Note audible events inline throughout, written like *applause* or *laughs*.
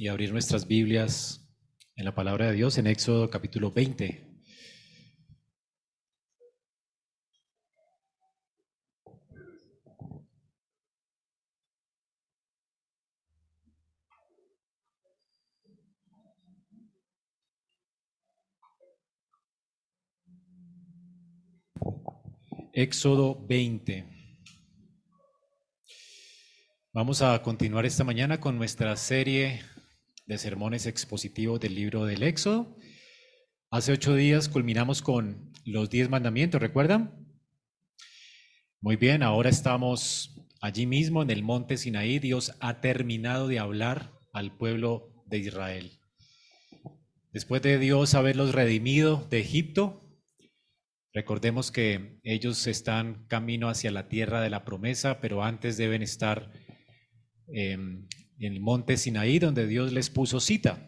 y abrir nuestras Biblias en la palabra de Dios en Éxodo capítulo 20. Éxodo 20. Vamos a continuar esta mañana con nuestra serie de sermones expositivos del libro del Éxodo. Hace ocho días culminamos con los diez mandamientos, ¿recuerdan? Muy bien, ahora estamos allí mismo en el monte Sinaí. Dios ha terminado de hablar al pueblo de Israel. Después de Dios haberlos redimido de Egipto, recordemos que ellos están camino hacia la tierra de la promesa, pero antes deben estar en en el monte Sinaí, donde Dios les puso cita.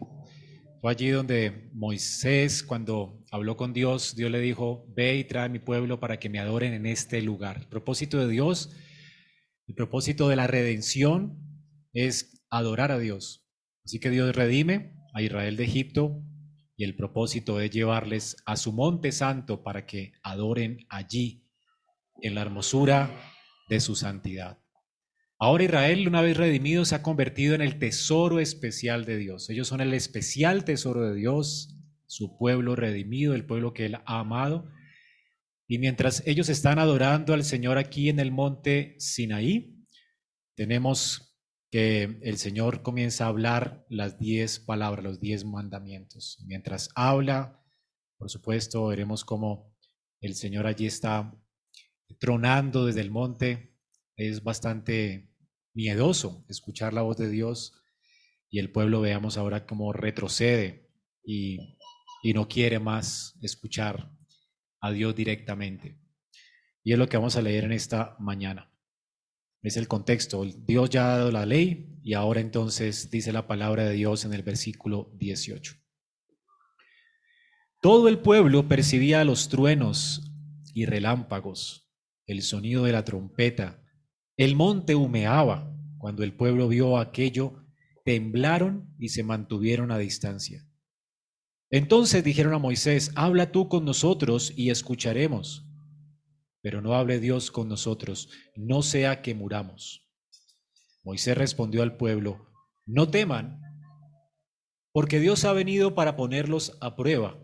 Fue allí donde Moisés, cuando habló con Dios, Dios le dijo, ve y trae a mi pueblo para que me adoren en este lugar. El propósito de Dios, el propósito de la redención es adorar a Dios. Así que Dios redime a Israel de Egipto y el propósito es llevarles a su monte santo para que adoren allí en la hermosura de su santidad. Ahora Israel, una vez redimido, se ha convertido en el tesoro especial de Dios. Ellos son el especial tesoro de Dios, su pueblo redimido, el pueblo que Él ha amado. Y mientras ellos están adorando al Señor aquí en el monte Sinaí, tenemos que el Señor comienza a hablar las diez palabras, los diez mandamientos. Mientras habla, por supuesto, veremos cómo el Señor allí está tronando desde el monte. Es bastante miedoso escuchar la voz de Dios y el pueblo veamos ahora cómo retrocede y, y no quiere más escuchar a Dios directamente. Y es lo que vamos a leer en esta mañana. Es el contexto. Dios ya ha dado la ley y ahora entonces dice la palabra de Dios en el versículo 18. Todo el pueblo percibía los truenos y relámpagos, el sonido de la trompeta el monte humeaba. Cuando el pueblo vio aquello, temblaron y se mantuvieron a distancia. Entonces dijeron a Moisés, habla tú con nosotros y escucharemos. Pero no hable Dios con nosotros, no sea que muramos. Moisés respondió al pueblo, no teman, porque Dios ha venido para ponerlos a prueba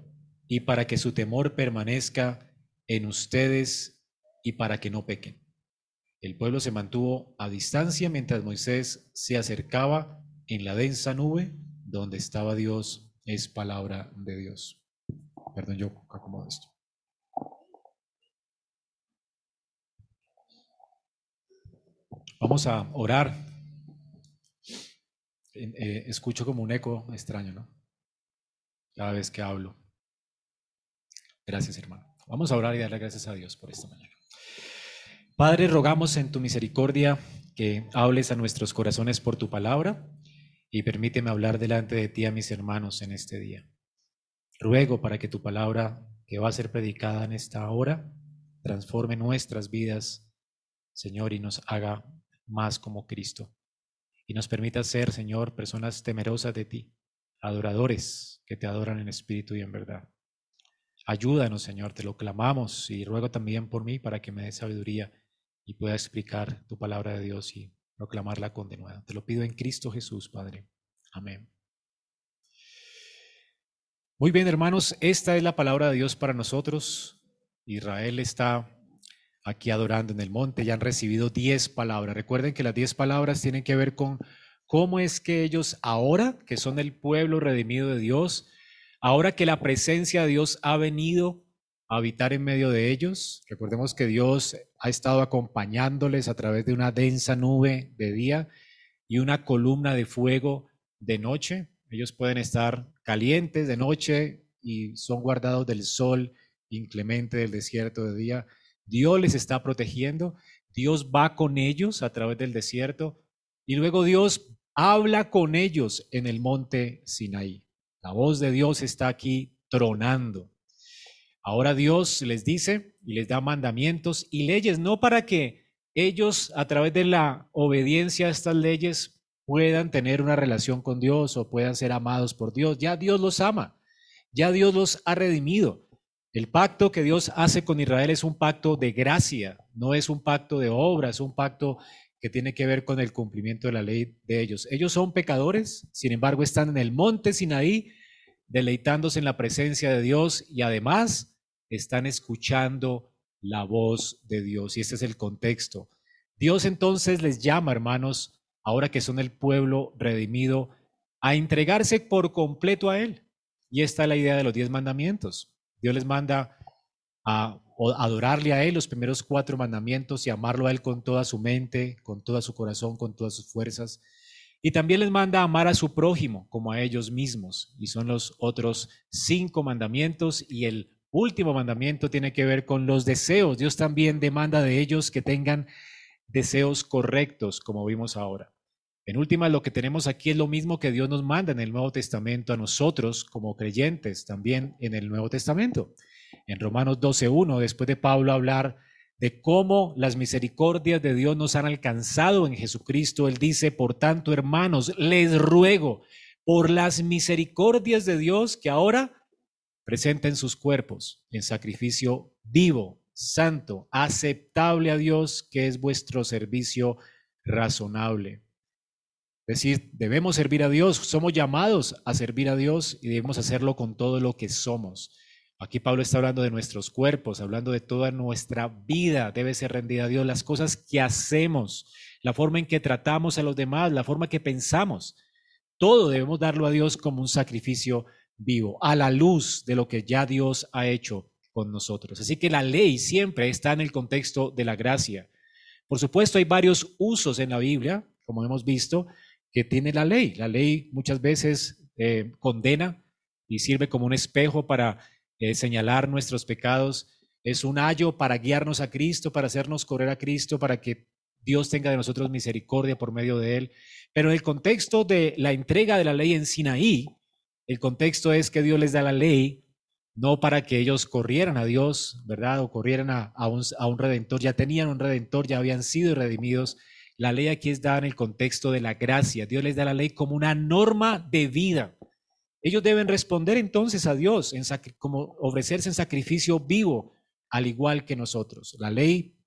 y para que su temor permanezca en ustedes y para que no pequen. El pueblo se mantuvo a distancia mientras Moisés se acercaba en la densa nube donde estaba Dios, es palabra de Dios. Perdón, yo acomodo esto. Vamos a orar. Eh, escucho como un eco extraño, ¿no? Cada vez que hablo. Gracias, hermano. Vamos a orar y darle gracias a Dios por esta mañana. Padre, rogamos en tu misericordia que hables a nuestros corazones por tu palabra y permíteme hablar delante de ti a mis hermanos en este día. Ruego para que tu palabra que va a ser predicada en esta hora transforme nuestras vidas, Señor, y nos haga más como Cristo. Y nos permita ser, Señor, personas temerosas de ti, adoradores que te adoran en espíritu y en verdad. Ayúdanos, Señor, te lo clamamos y ruego también por mí para que me dé sabiduría y pueda explicar tu palabra de Dios y proclamarla con denuedo. Te lo pido en Cristo Jesús, Padre. Amén. Muy bien, hermanos, esta es la palabra de Dios para nosotros. Israel está aquí adorando en el monte, ya han recibido diez palabras. Recuerden que las diez palabras tienen que ver con cómo es que ellos ahora, que son el pueblo redimido de Dios, ahora que la presencia de Dios ha venido habitar en medio de ellos. Recordemos que Dios ha estado acompañándoles a través de una densa nube de día y una columna de fuego de noche. Ellos pueden estar calientes de noche y son guardados del sol inclemente del desierto de día. Dios les está protegiendo. Dios va con ellos a través del desierto y luego Dios habla con ellos en el monte Sinaí. La voz de Dios está aquí tronando. Ahora Dios les dice y les da mandamientos y leyes, no para que ellos a través de la obediencia a estas leyes puedan tener una relación con Dios o puedan ser amados por Dios. Ya Dios los ama, ya Dios los ha redimido. El pacto que Dios hace con Israel es un pacto de gracia, no es un pacto de obra, es un pacto que tiene que ver con el cumplimiento de la ley de ellos. Ellos son pecadores, sin embargo están en el monte Sinaí, deleitándose en la presencia de Dios y además están escuchando la voz de Dios. Y este es el contexto. Dios entonces les llama, hermanos, ahora que son el pueblo redimido, a entregarse por completo a Él. Y esta es la idea de los diez mandamientos. Dios les manda a adorarle a Él los primeros cuatro mandamientos y amarlo a Él con toda su mente, con todo su corazón, con todas sus fuerzas. Y también les manda amar a su prójimo como a ellos mismos. Y son los otros cinco mandamientos. Y el último mandamiento tiene que ver con los deseos. Dios también demanda de ellos que tengan deseos correctos, como vimos ahora. En última, lo que tenemos aquí es lo mismo que Dios nos manda en el Nuevo Testamento a nosotros como creyentes, también en el Nuevo Testamento. En Romanos 12.1, después de Pablo hablar de cómo las misericordias de Dios nos han alcanzado en Jesucristo, él dice, por tanto, hermanos, les ruego por las misericordias de Dios que ahora presenten sus cuerpos en sacrificio vivo, santo, aceptable a Dios, que es vuestro servicio razonable. Es decir, debemos servir a Dios, somos llamados a servir a Dios y debemos hacerlo con todo lo que somos. Aquí Pablo está hablando de nuestros cuerpos, hablando de toda nuestra vida debe ser rendida a Dios, las cosas que hacemos, la forma en que tratamos a los demás, la forma que pensamos. Todo debemos darlo a Dios como un sacrificio vivo, a la luz de lo que ya Dios ha hecho con nosotros. Así que la ley siempre está en el contexto de la gracia. Por supuesto, hay varios usos en la Biblia, como hemos visto, que tiene la ley. La ley muchas veces eh, condena y sirve como un espejo para señalar nuestros pecados. Es un ayo para guiarnos a Cristo, para hacernos correr a Cristo, para que Dios tenga de nosotros misericordia por medio de él. Pero en el contexto de la entrega de la ley en Sinaí, el contexto es que Dios les da la ley no para que ellos corrieran a Dios, ¿verdad? O corrieran a, un, a un redentor. Ya tenían un redentor, ya habían sido redimidos la ley aquí es dada en el contexto de la gracia. Dios les da la ley como una norma de vida. Ellos deben responder entonces a Dios, como ofrecerse en sacrificio vivo, al igual que nosotros. La ley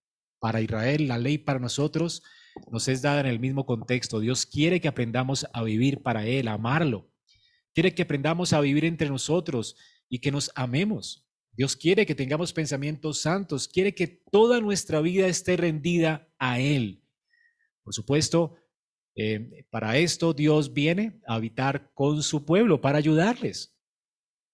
para Israel, la ley para nosotros, nos es dada en el mismo contexto. Dios quiere que aprendamos a vivir para Él, a amarlo. Quiere que aprendamos a vivir entre nosotros y que nos amemos. Dios quiere que tengamos pensamientos santos, quiere que toda nuestra vida esté rendida a Él. Por supuesto, eh, para esto Dios viene a habitar con su pueblo, para ayudarles.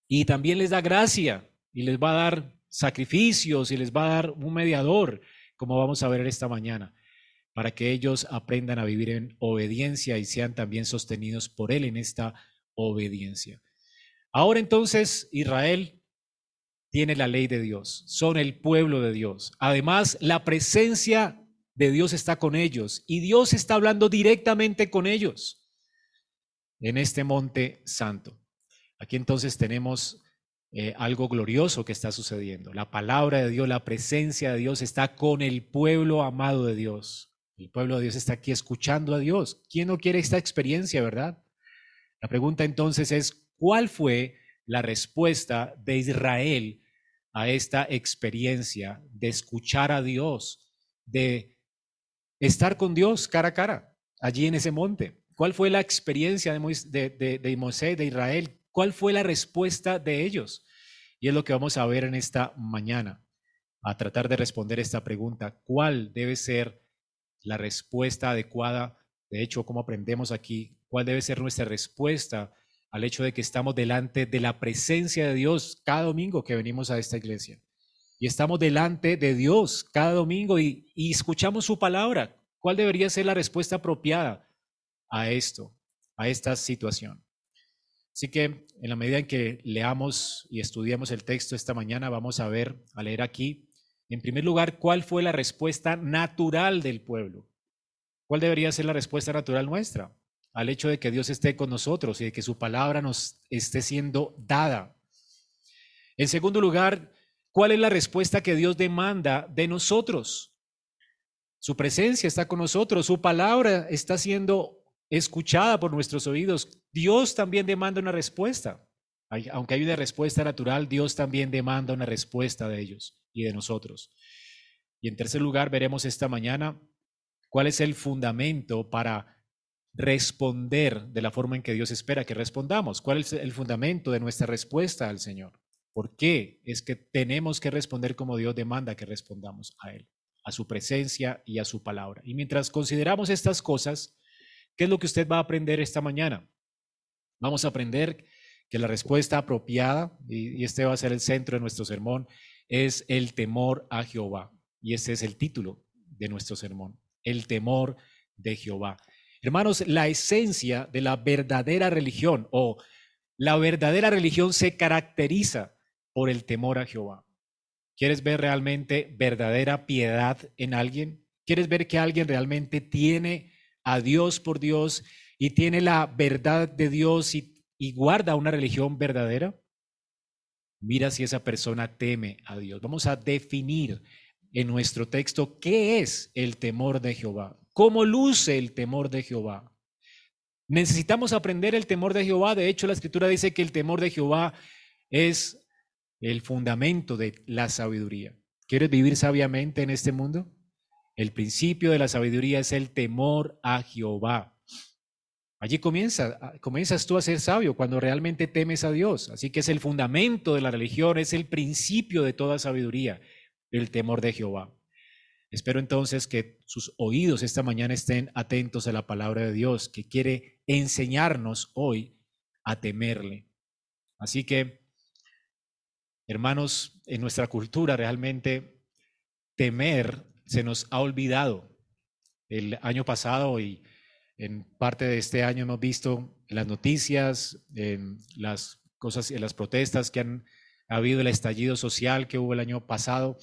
Y también les da gracia y les va a dar sacrificios y les va a dar un mediador, como vamos a ver esta mañana, para que ellos aprendan a vivir en obediencia y sean también sostenidos por Él en esta obediencia. Ahora entonces Israel tiene la ley de Dios, son el pueblo de Dios. Además, la presencia de Dios está con ellos y Dios está hablando directamente con ellos en este monte santo. Aquí entonces tenemos eh, algo glorioso que está sucediendo. La palabra de Dios, la presencia de Dios está con el pueblo amado de Dios. El pueblo de Dios está aquí escuchando a Dios. ¿Quién no quiere esta experiencia, verdad? La pregunta entonces es, ¿cuál fue la respuesta de Israel a esta experiencia de escuchar a Dios, de estar con Dios cara a cara, allí en ese monte. ¿Cuál fue la experiencia de, Moisés, de, Israel? ¿Cuál fue la respuesta de ellos? Y es lo que vamos a ver en esta mañana, a tratar de responder esta pregunta. ¿Cuál debe ser la respuesta adecuada? De hecho, como aprendemos aquí, ¿cuál debe ser nuestra respuesta al hecho de que estamos delante de la presencia de Dios cada domingo que venimos a esta iglesia? Y estamos delante de Dios cada domingo y, escuchamos su palabra. ¿Cuál debería ser la respuesta apropiada a esto, a esta situación? Así que en la medida en que leamos y estudiamos el texto esta mañana, vamos a ver, a leer aquí, en primer lugar, cuál fue la respuesta natural del pueblo. ¿Cuál debería ser la respuesta natural nuestra al hecho de que Dios esté con nosotros y de que su palabra nos esté siendo dada? En segundo lugar, ¿Cuál es la respuesta que Dios demanda de nosotros? Su presencia está con nosotros, su palabra está siendo escuchada por nuestros oídos, Dios también demanda una respuesta. Aunque hay una respuesta natural, Dios también demanda una respuesta de ellos y de nosotros. Y en tercer lugar, veremos esta mañana cuál es el fundamento para responder de la forma en que Dios espera que respondamos. ¿Cuál es el fundamento de nuestra respuesta al Señor? ¿Por qué es que tenemos que responder como Dios demanda que respondamos a Él, a su presencia y a su palabra? Y mientras consideramos estas cosas, ¿qué es lo que usted va a aprender esta mañana? Vamos a aprender que la respuesta apropiada, y este va a ser el centro de nuestro sermón, es el temor a Jehová. Y este es el título de nuestro sermón, el temor de Jehová. Hermanos, la esencia de la verdadera religión o la verdadera religión se caracteriza por el temor a Jehová. ¿Quieres ver realmente verdadera piedad en alguien? ¿Quieres ver que alguien realmente tiene a Dios por Dios y tiene la verdad de Dios y, y guarda una religión verdadera? Mira si esa persona teme a Dios. Vamos a definir en nuestro texto qué es el temor de Jehová. ¿Cómo luce el temor de Jehová? Necesitamos aprender el temor de Jehová. De hecho, la escritura dice que el temor de Jehová es el fundamento de la sabiduría. ¿Quieres vivir sabiamente en este mundo? El principio de la sabiduría es el temor a Jehová. Allí comienza, comienzas tú a ser sabio cuando realmente temes a Dios. Así que es el fundamento de la religión, es el principio de toda sabiduría, el temor de Jehová. Espero entonces que sus oídos esta mañana estén atentos a la palabra de Dios, que quiere enseñarnos hoy a temerle. Así que, hermanos, en nuestra cultura realmente temer se nos ha olvidado. El año pasado y en parte de este año hemos visto las noticias, las cosas, en las protestas que han habido, el estallido social que hubo el año pasado,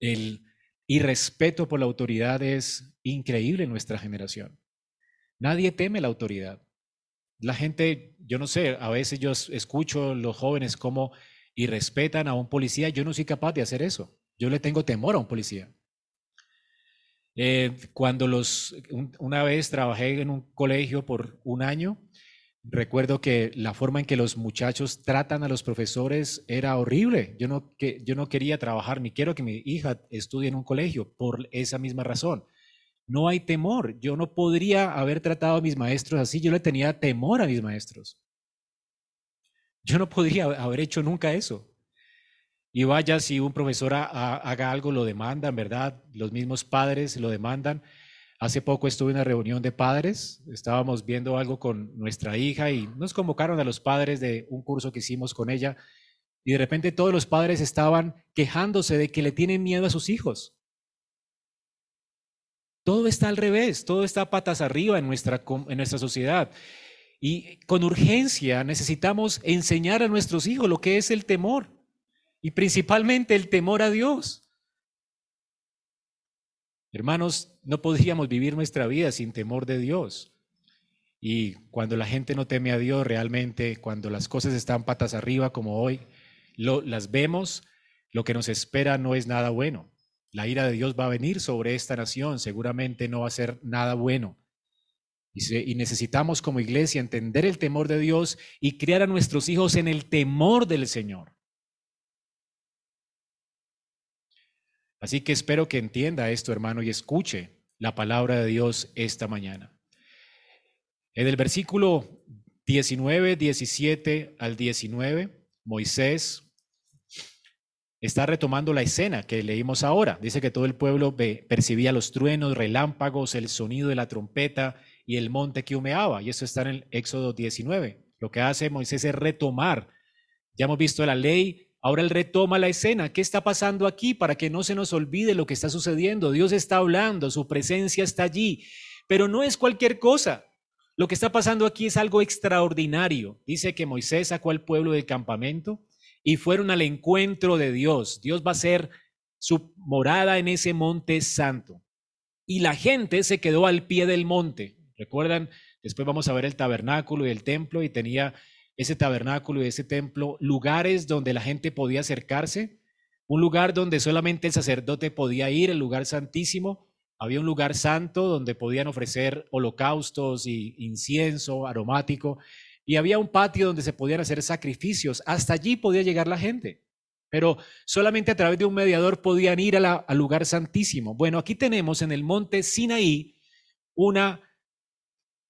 el y respeto por la autoridad es increíble en nuestra generación. Nadie teme la autoridad. La gente, yo no sé, a veces yo escucho los jóvenes como y respetan a un policía. Yo no soy capaz de hacer eso. Yo le tengo temor a un policía. Eh, cuando los, una vez trabajé en un colegio por un año Recuerdo que la forma en que los muchachos tratan a los profesores era horrible. Yo no, que, yo no quería trabajar ni quiero que mi hija estudie en un colegio por esa misma razón. No hay temor. Yo no podría haber tratado a mis maestros así. Yo le tenía temor a mis maestros. Yo no podría haber hecho nunca eso. Y vaya, si un profesor haga algo, lo demandan, ¿verdad? Los mismos padres lo demandan. Hace poco estuve en una reunión de padres, estábamos viendo algo con nuestra hija y nos convocaron a los padres de un curso que hicimos con ella y de repente todos los padres estaban quejándose de que le tienen miedo a sus hijos. Todo está al revés, todo está patas arriba en nuestra, en nuestra sociedad. Y con urgencia necesitamos enseñar a nuestros hijos lo que es el temor y principalmente el temor a Dios. Hermanos, no podríamos vivir nuestra vida sin temor de Dios. Y cuando la gente no teme a Dios realmente, cuando las cosas están patas arriba como hoy, lo, las vemos, lo que nos espera no es nada bueno. La ira de Dios va a venir sobre esta nación, seguramente no va a ser nada bueno. Y, necesitamos como iglesia entender el temor de Dios y criar a nuestros hijos en el temor del Señor. Así que espero que entienda esto, hermano, y escuche la palabra de Dios esta mañana. En el versículo 19, 17 al 19, Moisés está retomando la escena que leímos ahora. Dice que todo el pueblo percibía los truenos, relámpagos, el sonido de la trompeta y el monte que humeaba. Y eso está en el Éxodo 19. Lo que hace Moisés es retomar. Ya hemos visto la ley Ahora él retoma la escena. ¿Qué está pasando aquí para que no se nos olvide lo que está sucediendo? Dios está hablando, su presencia está allí, pero no es cualquier cosa. Lo que está pasando aquí es algo extraordinario. Dice que Moisés sacó al pueblo del campamento y fueron al encuentro de Dios. Dios va a ser su morada en ese monte santo. Y la gente se quedó al pie del monte. ¿Recuerdan? Después vamos a ver el tabernáculo y el templo y tenía ese tabernáculo y ese templo, lugares donde la gente podía acercarse, un lugar donde solamente el sacerdote podía ir, el lugar santísimo. había un lugar santo donde podían ofrecer holocaustos y incienso aromático, y había un patio donde se podían hacer sacrificios. Hasta allí podía llegar la gente, pero solamente a través de un mediador podían ir al lugar santísimo. Bueno, aquí tenemos en el monte Sinaí una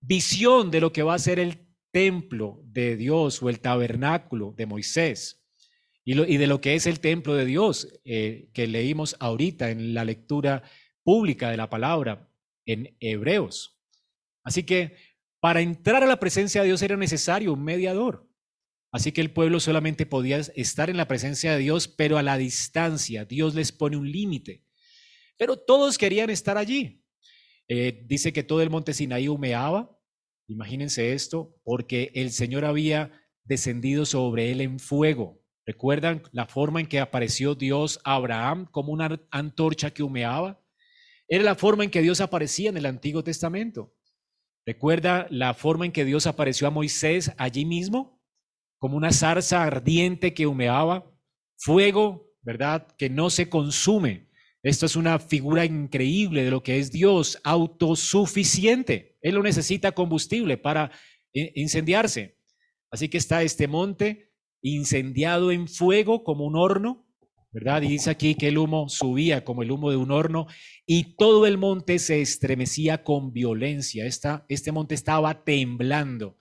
visión de lo que va a ser el templo de Dios o el tabernáculo de Moisés y, de lo que es el templo de Dios eh, que leímos ahorita en la lectura pública de la palabra en Hebreos. Así que para entrar a la presencia de Dios era necesario un mediador. Así que el pueblo solamente podía estar en la presencia de Dios, pero a la distancia. Dios les pone un límite. Pero todos querían estar allí. Eh, dice que todo el monte Sinaí humeaba. Imagínense esto, porque el Señor había descendido sobre él en fuego. ¿Recuerdan la forma en que apareció Dios a Abraham como una antorcha que humeaba? Era la forma en que Dios aparecía en el Antiguo Testamento. ¿Recuerda la forma en que Dios apareció a Moisés allí mismo? Como una zarza ardiente que humeaba, fuego, ¿verdad? Que no se consume. Esto es una figura increíble de lo que es Dios, autosuficiente. Él no necesita combustible para incendiarse. Así que está este monte incendiado en fuego como un horno, ¿verdad? Y dice aquí que el humo subía como el humo de un horno y todo el monte se estremecía con violencia. Esta, este monte estaba temblando.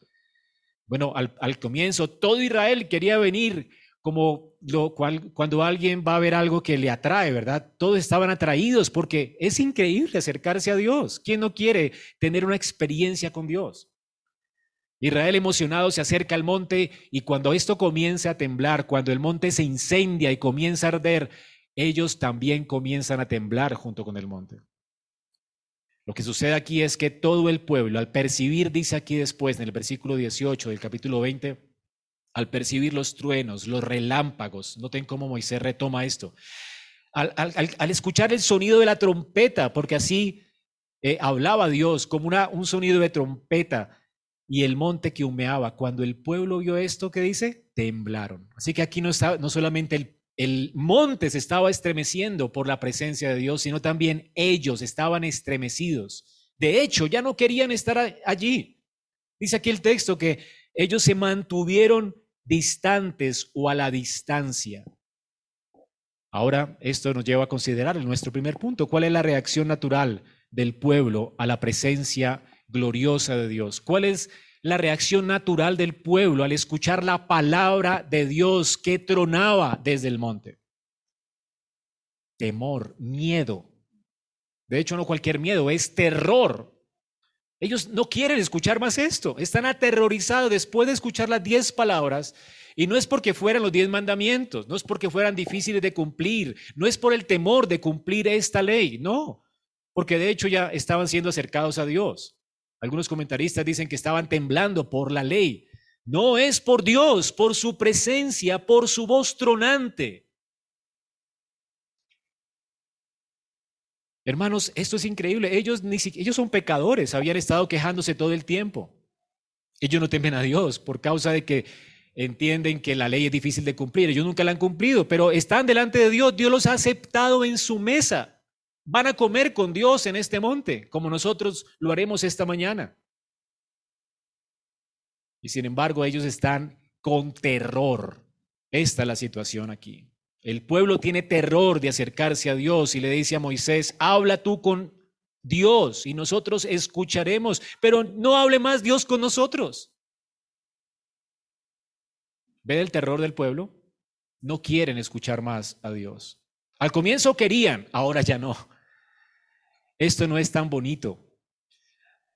Bueno, al, al, comienzo todo Israel quería venir como lo, cual, cuando alguien va a ver algo que le atrae, ¿verdad? Todos estaban atraídos porque es increíble acercarse a Dios. ¿Quién no quiere tener una experiencia con Dios? Israel emocionado se acerca al monte y cuando esto comienza a temblar, cuando el monte se incendia y comienza a arder, ellos también comienzan a temblar junto con el monte. Lo que sucede aquí es que todo el pueblo, al percibir, dice aquí después en el versículo 18 del capítulo 20, al percibir los truenos, los relámpagos, noten cómo Moisés retoma esto, al, escuchar el sonido de la trompeta, porque así eh, hablaba Dios como un sonido de trompeta, y el monte que humeaba. Cuando el pueblo vio esto, ¿qué dice? Temblaron. Así que aquí no, está, no solamente el, el monte se estaba estremeciendo por la presencia de Dios, sino también ellos estaban estremecidos. De hecho, ya no querían estar allí. Dice aquí el texto que ellos se mantuvieron distantes o a la distancia. Ahora, esto nos lleva a considerar nuestro primer punto. ¿Cuál es la reacción natural del pueblo a la presencia gloriosa de Dios? ¿Cuál es la reacción natural del pueblo al escuchar la palabra de Dios que tronaba desde el monte? Temor, miedo. De hecho, no cualquier miedo, es terror. Ellos no quieren escuchar más esto. Están aterrorizados después de escuchar las diez palabras. Y no es porque fueran los diez mandamientos, no es porque fueran difíciles de cumplir, no es por el temor de cumplir esta ley, no, porque de hecho ya estaban siendo acercados a Dios. Algunos comentaristas dicen que estaban temblando por la ley. No es por Dios, por su presencia, por su voz tronante. Hermanos, esto es increíble. Ellos, ni ellos son pecadores, habían estado quejándose todo el tiempo. Ellos no temen a Dios por causa de que entienden que la ley es difícil de cumplir. Ellos nunca la han cumplido, pero están delante de Dios. Dios los ha aceptado en su mesa. Van a comer con Dios en este monte, como nosotros lo haremos esta mañana. Y sin embargo, ellos están con terror. Esta es la situación aquí. El pueblo tiene terror de acercarse a Dios y le dice a Moisés, habla tú con Dios y nosotros escucharemos, pero no hable más Dios con nosotros. ¿Ve el terror del pueblo? No quieren escuchar más a Dios. Al comienzo querían, ahora ya no. Esto no es tan bonito.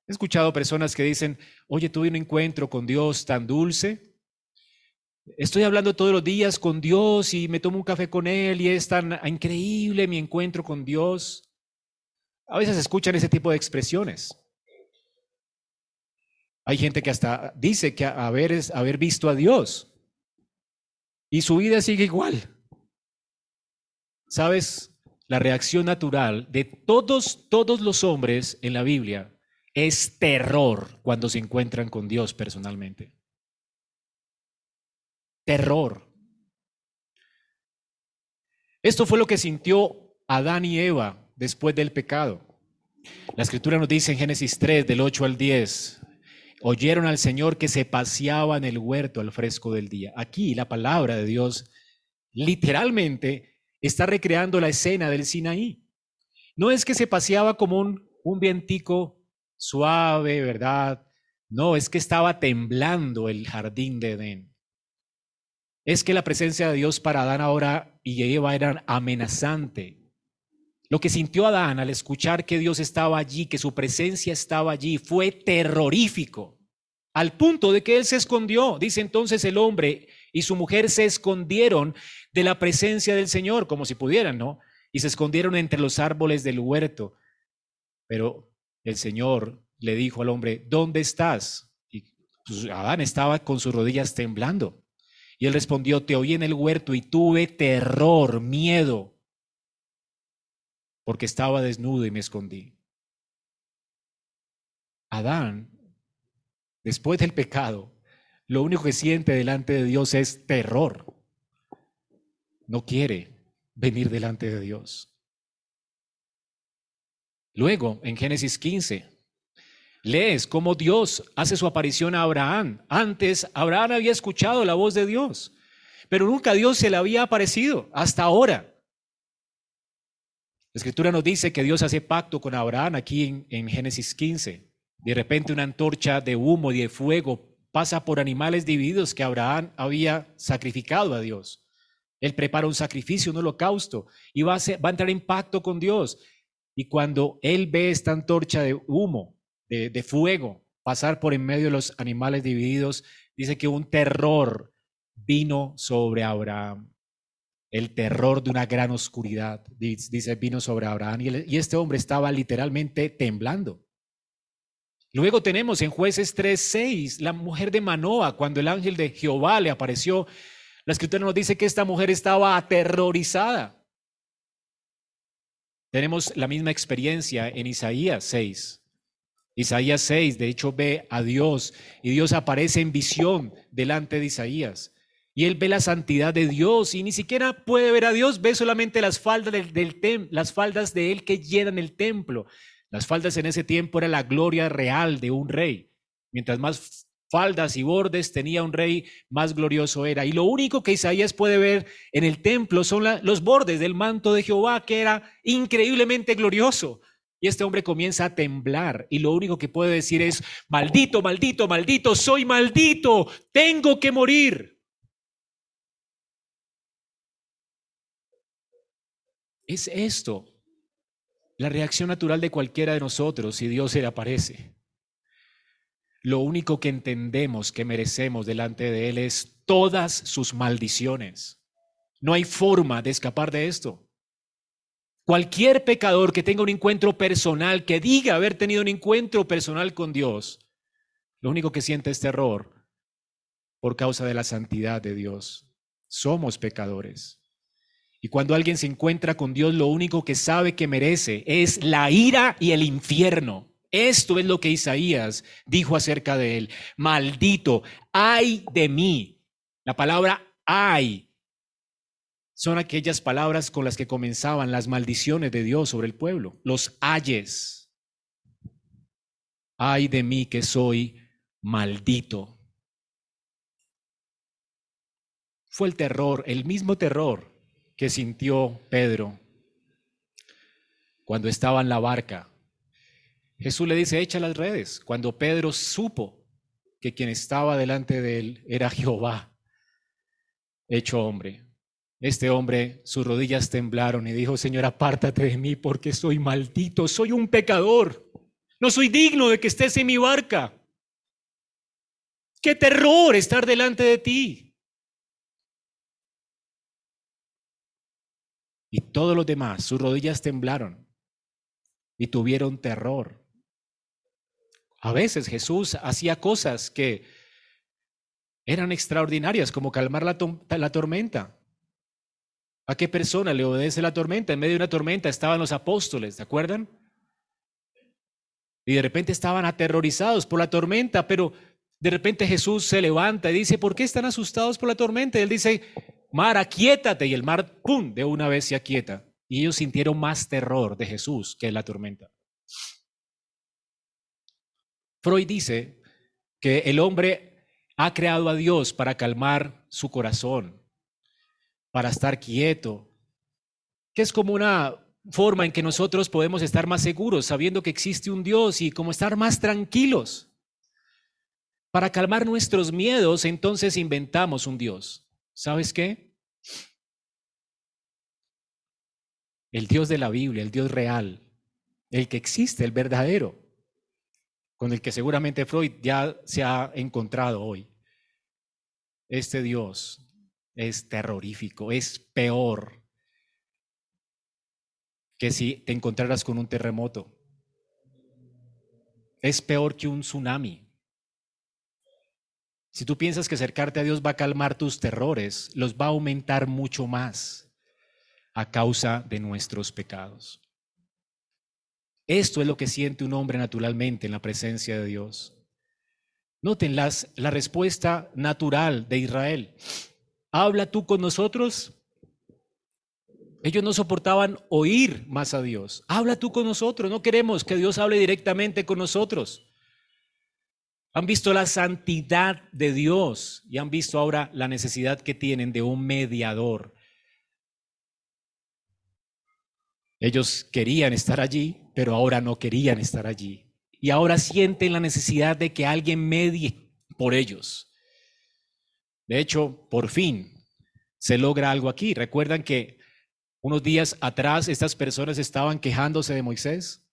He escuchado personas que dicen, oye, tuve un encuentro con Dios tan dulce. Estoy hablando todos los días con Dios y me tomo un café con Él y es tan increíble mi encuentro con Dios. A veces escuchan ese tipo de expresiones. Hay gente que hasta dice que haber, haber visto a Dios y su vida sigue igual. ¿Sabes? La reacción natural de todos, todos los hombres en la Biblia es terror cuando se encuentran con Dios personalmente. Terror. Esto fue lo que sintió Adán y Eva después del pecado. La escritura nos dice en Génesis 3, del 8 al 10, oyeron al Señor que se paseaba en el huerto al fresco del día. Aquí la palabra de Dios literalmente está recreando la escena del Sinaí. No es que se paseaba como un, un vientico suave, ¿verdad? No, es que estaba temblando el jardín de Edén. Es que la presencia de Dios para Adán ahora y Eva era amenazante. Lo que sintió Adán al escuchar que Dios estaba allí, que su presencia estaba allí, fue terrorífico, al punto de que él se escondió. Dice entonces el hombre y su mujer se escondieron de la presencia del Señor, como si pudieran, ¿no? Y se escondieron entre los árboles del huerto. Pero el Señor le dijo al hombre, ¿dónde estás? Y pues, Adán estaba con sus rodillas temblando. Y él respondió, te oí en el huerto y tuve terror, miedo porque estaba desnudo y me escondí. Adán, después del pecado, lo único que siente delante de Dios es terror. No quiere venir delante de Dios. Luego, en Génesis 15, lees cómo Dios hace su aparición a Abraham. Antes, Abraham había escuchado la voz de Dios, pero nunca Dios se le había aparecido hasta ahora. La escritura nos dice que Dios hace pacto con Abraham aquí en, Génesis 15. De repente una antorcha de humo y de fuego pasa por animales divididos que Abraham había sacrificado a Dios. Él prepara un sacrificio, un holocausto, y va a, va a entrar en pacto con Dios. Y cuando él ve esta antorcha de humo, de, de fuego, pasar por en medio de los animales divididos, dice que un terror vino sobre Abraham el terror de una gran oscuridad, dice, vino sobre Abraham y, este hombre estaba literalmente temblando. Luego tenemos en jueces 3.6 la mujer de Manoa, cuando el ángel de Jehová le apareció, la escritura nos dice que esta mujer estaba aterrorizada. Tenemos la misma experiencia en Isaías 6. Isaías 6, de hecho, ve a Dios y Dios aparece en visión delante de Isaías. Y él ve la santidad de Dios y ni siquiera puede ver a Dios, ve solamente las faldas, del, las faldas de él que llenan el templo. Las faldas en ese tiempo era la gloria real de un rey. Mientras más faldas y bordes tenía un rey, más glorioso era. Y lo único que Isaías puede ver en el templo son los bordes del manto de Jehová, que era increíblemente glorioso. Y este hombre comienza a temblar y lo único que puede decir es, maldito, maldito, maldito, soy maldito, tengo que morir. Es esto la reacción natural de cualquiera de nosotros si Dios se le aparece. Lo único que entendemos que merecemos delante de Él es todas sus maldiciones. No hay forma de escapar de esto. Cualquier pecador que tenga un encuentro personal, que diga haber tenido un encuentro personal con Dios, lo único que siente es terror por causa de la santidad de Dios. Somos pecadores. Y cuando alguien se encuentra con Dios, lo único que sabe que merece es la ira y el infierno. Esto es lo que Isaías dijo acerca de él. Maldito, ay de mí. La palabra ay son aquellas palabras con las que comenzaban las maldiciones de Dios sobre el pueblo, los ayes. Ay de mí que soy maldito. Fue el terror, el mismo terror que sintió Pedro cuando estaba en la barca. Jesús le dice, echa las redes. Cuando Pedro supo que quien estaba delante de él era Jehová, hecho hombre. Este hombre, sus rodillas temblaron y dijo, Señor, apártate de mí porque soy maldito, soy un pecador. No soy digno de que estés en mi barca. Qué terror estar delante de ti. Y todos los demás, sus rodillas temblaron y tuvieron terror. A veces Jesús hacía cosas que eran extraordinarias, como calmar la, la, tormenta. ¿A qué persona le obedece la tormenta? En medio de una tormenta estaban los apóstoles, ¿de acuerdan? Y de repente estaban aterrorizados por la tormenta, pero de repente Jesús se levanta y dice, ¿por qué están asustados por la tormenta? Y él dice, mar, aquietate. Y el mar, ¡pum!, de una vez se aquieta. Y ellos sintieron más terror de Jesús que la tormenta. Freud dice que el hombre ha creado a Dios para calmar su corazón, para estar quieto, que es como una forma en que nosotros podemos estar más seguros sabiendo que existe un Dios y como estar más tranquilos. Para calmar nuestros miedos, entonces inventamos un Dios. ¿Sabes qué? El Dios de la Biblia, el Dios real, el que existe, el verdadero, con el que seguramente Freud ya se ha encontrado hoy. Este Dios es terrorífico, es peor que si te encontraras con un terremoto. Es peor que un tsunami. Si tú piensas que acercarte a Dios va a calmar tus terrores, los va a aumentar mucho más a causa de nuestros pecados. Esto es lo que siente un hombre naturalmente en la presencia de Dios. Noten las, la respuesta natural de Israel. ¿Habla tú con nosotros? Ellos no soportaban oír más a Dios. Habla tú con nosotros. No queremos que Dios hable directamente con nosotros. Han visto la santidad de Dios y han visto ahora la necesidad que tienen de un mediador. Ellos querían estar allí, pero ahora no querían estar allí. Y ahora sienten la necesidad de que alguien medie por ellos. De hecho, por fin se logra algo aquí. ¿Recuerdan que unos días atrás estas personas estaban quejándose de Moisés?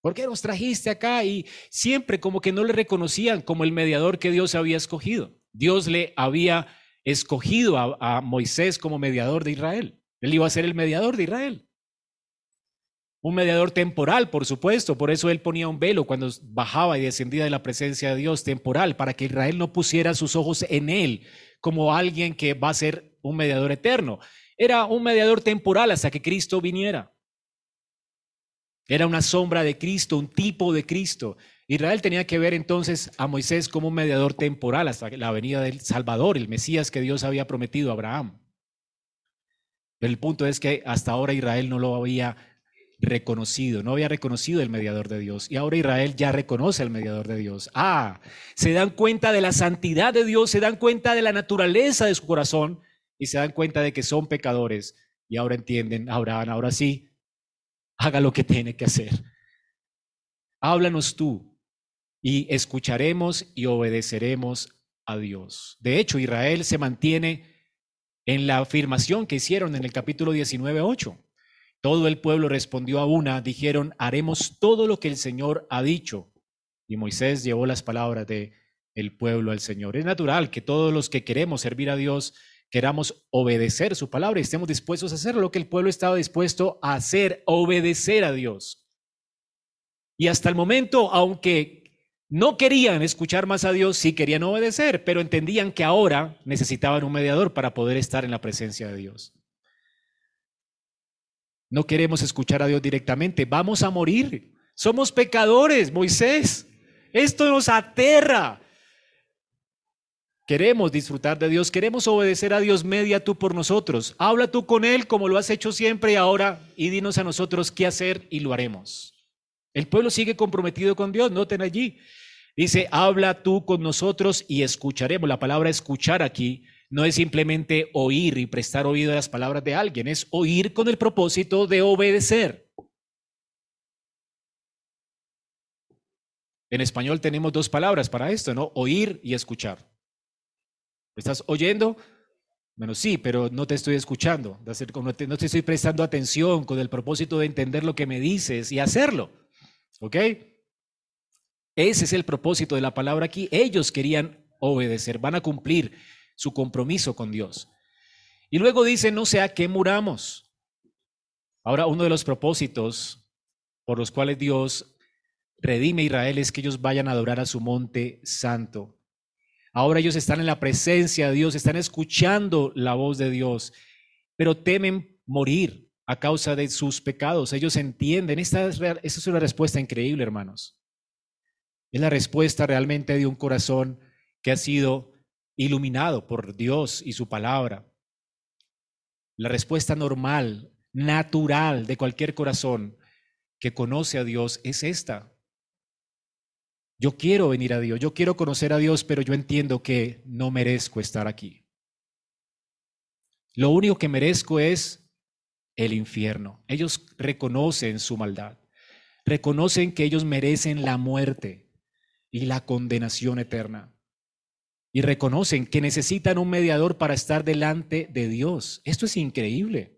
¿Por qué nos trajiste acá? Y siempre como que no le reconocían como el mediador que Dios había escogido. Dios le había escogido a, Moisés como mediador de Israel. Él iba a ser el mediador de Israel. Un mediador temporal, por supuesto. Por eso él ponía un velo cuando bajaba y descendía de la presencia de Dios, temporal, para que Israel no pusiera sus ojos en él como alguien que va a ser un mediador eterno. Era un mediador temporal hasta que Cristo viniera. Era una sombra de Cristo, un tipo de Cristo. Israel tenía que ver entonces a Moisés como un mediador temporal hasta la venida del Salvador, el Mesías que Dios había prometido a Abraham. Pero el punto es que hasta ahora Israel no lo había reconocido, no había reconocido el mediador de Dios. Y ahora Israel ya reconoce al mediador de Dios. Ah, se dan cuenta de la santidad de Dios, se dan cuenta de la naturaleza de su corazón y se dan cuenta de que son pecadores. Y ahora entienden, Abraham, ahora sí, haga lo que tiene que hacer. Háblanos tú y escucharemos y obedeceremos a Dios. De hecho, Israel se mantiene en la afirmación que hicieron en el capítulo 19.8. Todo el pueblo respondió a una, dijeron, haremos todo lo que el Señor ha dicho. Y Moisés llevó las palabras de el pueblo al Señor. Es natural que todos los que queremos servir a Dios queramos obedecer su palabra y estemos dispuestos a hacer lo que el pueblo estaba dispuesto a hacer, obedecer a Dios. Y hasta el momento, aunque no querían escuchar más a Dios, sí querían obedecer, pero entendían que ahora necesitaban un mediador para poder estar en la presencia de Dios. No queremos escuchar a Dios directamente, vamos a morir. Somos pecadores, Moisés. Esto nos aterra. Queremos disfrutar de Dios, queremos obedecer a Dios, media tú por nosotros. Habla tú con Él como lo has hecho siempre y ahora y dinos a nosotros qué hacer y lo haremos. El pueblo sigue comprometido con Dios, noten allí. Dice, habla tú con nosotros y escucharemos. La palabra escuchar aquí no es simplemente oír y prestar oído a las palabras de alguien, es oír con el propósito de obedecer. En español tenemos dos palabras para esto, ¿no? Oír y escuchar estás oyendo? Bueno, sí, pero no te estoy escuchando, no te, estoy prestando atención con el propósito de entender lo que me dices y hacerlo. ¿Ok? Ese es el propósito de la palabra aquí. Ellos querían obedecer, van a cumplir su compromiso con Dios. Y luego dice, no sea que muramos. Ahora, uno de los propósitos por los cuales Dios redime a Israel es que ellos vayan a adorar a su monte santo. Ahora ellos están en la presencia de Dios, están escuchando la voz de Dios, pero temen morir a causa de sus pecados. Ellos entienden. Esta es, esta es una respuesta increíble, hermanos. Es la respuesta realmente de un corazón que ha sido iluminado por Dios y su palabra. La respuesta normal, natural de cualquier corazón que conoce a Dios es esta. Yo quiero venir a Dios, yo quiero conocer a Dios, pero yo entiendo que no merezco estar aquí. Lo único que merezco es el infierno. Ellos reconocen su maldad, reconocen que ellos merecen la muerte y la condenación eterna. Y reconocen que necesitan un mediador para estar delante de Dios. Esto es increíble.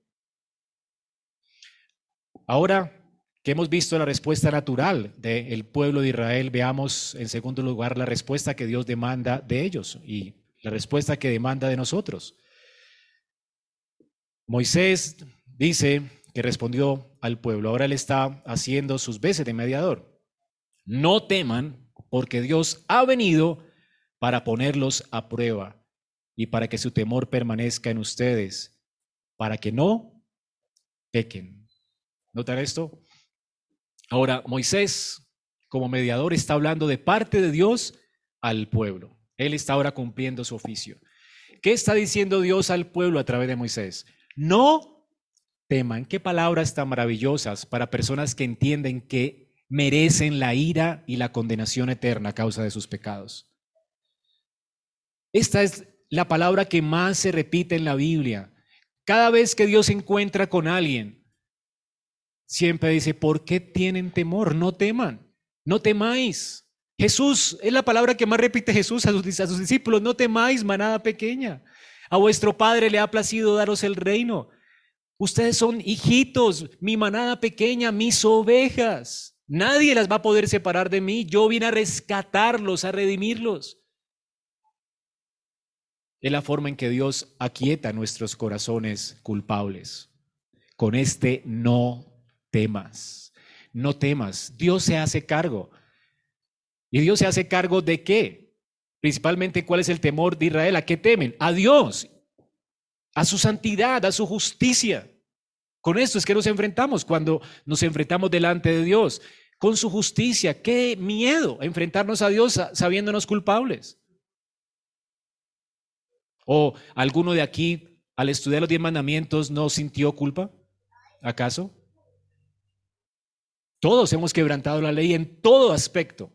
Ahora, que hemos visto la respuesta natural del pueblo de Israel, veamos en segundo lugar la respuesta que Dios demanda de ellos y la respuesta que demanda de nosotros. Moisés dice que respondió al pueblo, ahora él está haciendo sus veces de mediador. No teman, porque Dios ha venido para ponerlos a prueba y para que su temor permanezca en ustedes, para que no pequen. ¿Notar esto? Ahora, Moisés, como mediador, está hablando de parte de Dios al pueblo. Él está ahora cumpliendo su oficio. ¿Qué está diciendo Dios al pueblo a través de Moisés? No teman. Qué palabras tan maravillosas para personas que entienden que merecen la ira y la condenación eterna a causa de sus pecados. Esta es la palabra que más se repite en la Biblia. Cada vez que Dios se encuentra con alguien, siempre dice, ¿por qué tienen temor? No teman, no temáis. Jesús, es la palabra que más repite Jesús a sus, a sus discípulos, no temáis, manada pequeña. A vuestro Padre le ha placido daros el reino. Ustedes son hijitos, mi manada pequeña, mis ovejas. Nadie las va a poder separar de mí. Yo vine a rescatarlos, a redimirlos. Es la forma en que Dios aquieta nuestros corazones culpables. Con este no temas, no temas. Dios se hace cargo. ¿Y Dios se hace cargo de qué? Principalmente, ¿cuál es el temor de Israel? ¿A qué temen? A Dios, a su santidad, a su justicia. Con esto es que nos enfrentamos cuando nos enfrentamos delante de Dios, con su justicia. Qué miedo enfrentarnos a Dios sabiéndonos culpables. ¿O alguno de aquí, al estudiar los diez mandamientos, no sintió culpa? ¿Acaso? Todos hemos quebrantado la ley en todo aspecto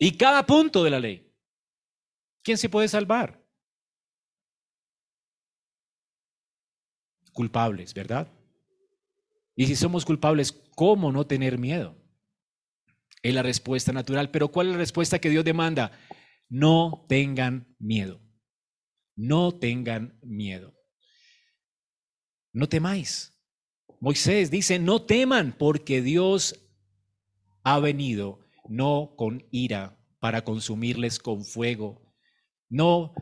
y cada punto de la ley. ¿Quién se puede salvar? Culpables, ¿verdad? Y si somos culpables, ¿cómo no tener miedo? Es la respuesta natural. Pero ¿cuál es la respuesta que Dios demanda? No tengan miedo. No tengan miedo. No temáis. Moisés dice, no teman porque Dios ha venido no con ira para consumirles con fuego, no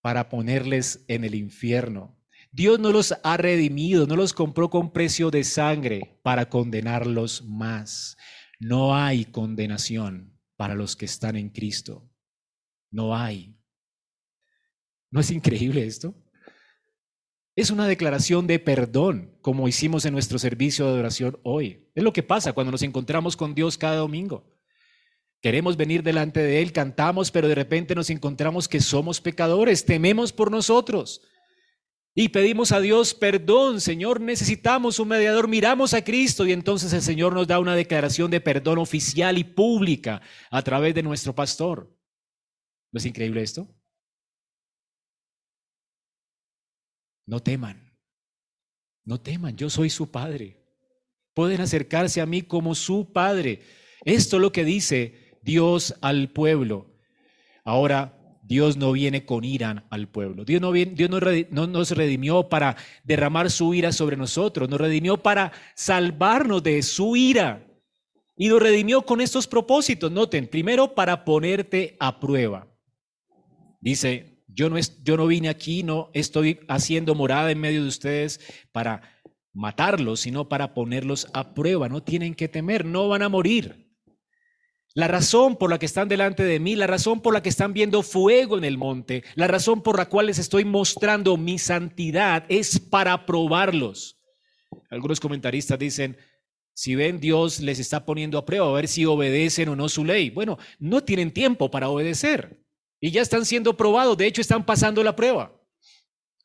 para ponerles en el infierno. Dios no los ha redimido, no los compró con precio de sangre para condenarlos más. No hay condenación para los que están en Cristo. No hay. ¿No es increíble esto? Es una declaración de perdón, como hicimos en nuestro servicio de adoración hoy. Es lo que pasa cuando nos encontramos con Dios cada domingo. Queremos venir delante de Él, cantamos, pero de repente nos encontramos que somos pecadores, tememos por nosotros. Y pedimos a Dios perdón, Señor, necesitamos un mediador, miramos a Cristo y entonces el Señor nos da una declaración de perdón oficial y pública a través de nuestro pastor. ¿No es increíble esto? No teman, no teman, yo soy su Padre. Pueden acercarse a mí como su Padre. Esto es lo que dice Dios al pueblo. Ahora, Dios no viene con ira al pueblo. Dios, no, Dios no, nos redimió para derramar su ira sobre nosotros, nos redimió para salvarnos de su ira. Y nos redimió con estos propósitos. Noten, primero para ponerte a prueba. Dice, yo no, es, yo no vine aquí, no estoy haciendo morada en medio de ustedes para matarlos, sino para ponerlos a prueba. No tienen que temer, no van a morir. La razón por la que están delante de mí, la razón por la que están viendo fuego en el monte, la razón por la cual les estoy mostrando mi santidad es para probarlos. Algunos comentaristas dicen, si ven Dios les está poniendo a prueba a ver si obedecen o no su ley. Bueno, no tienen tiempo para obedecer. Y ya están siendo probados, de hecho están pasando la prueba.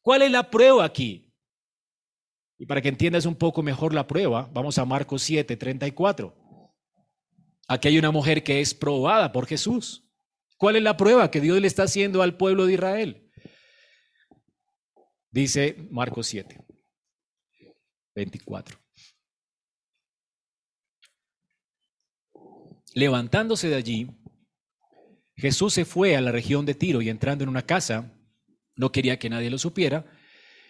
¿Cuál es la prueba aquí? Y para que entiendas un poco mejor la prueba, vamos a Marcos 7, 34. Aquí hay una mujer que es probada por Jesús. ¿Cuál es la prueba que Dios le está haciendo al pueblo de Israel? Dice Marcos 7, 24. Levantándose de allí, Jesús se fue a la región de Tiro y entrando en una casa, no quería que nadie lo supiera,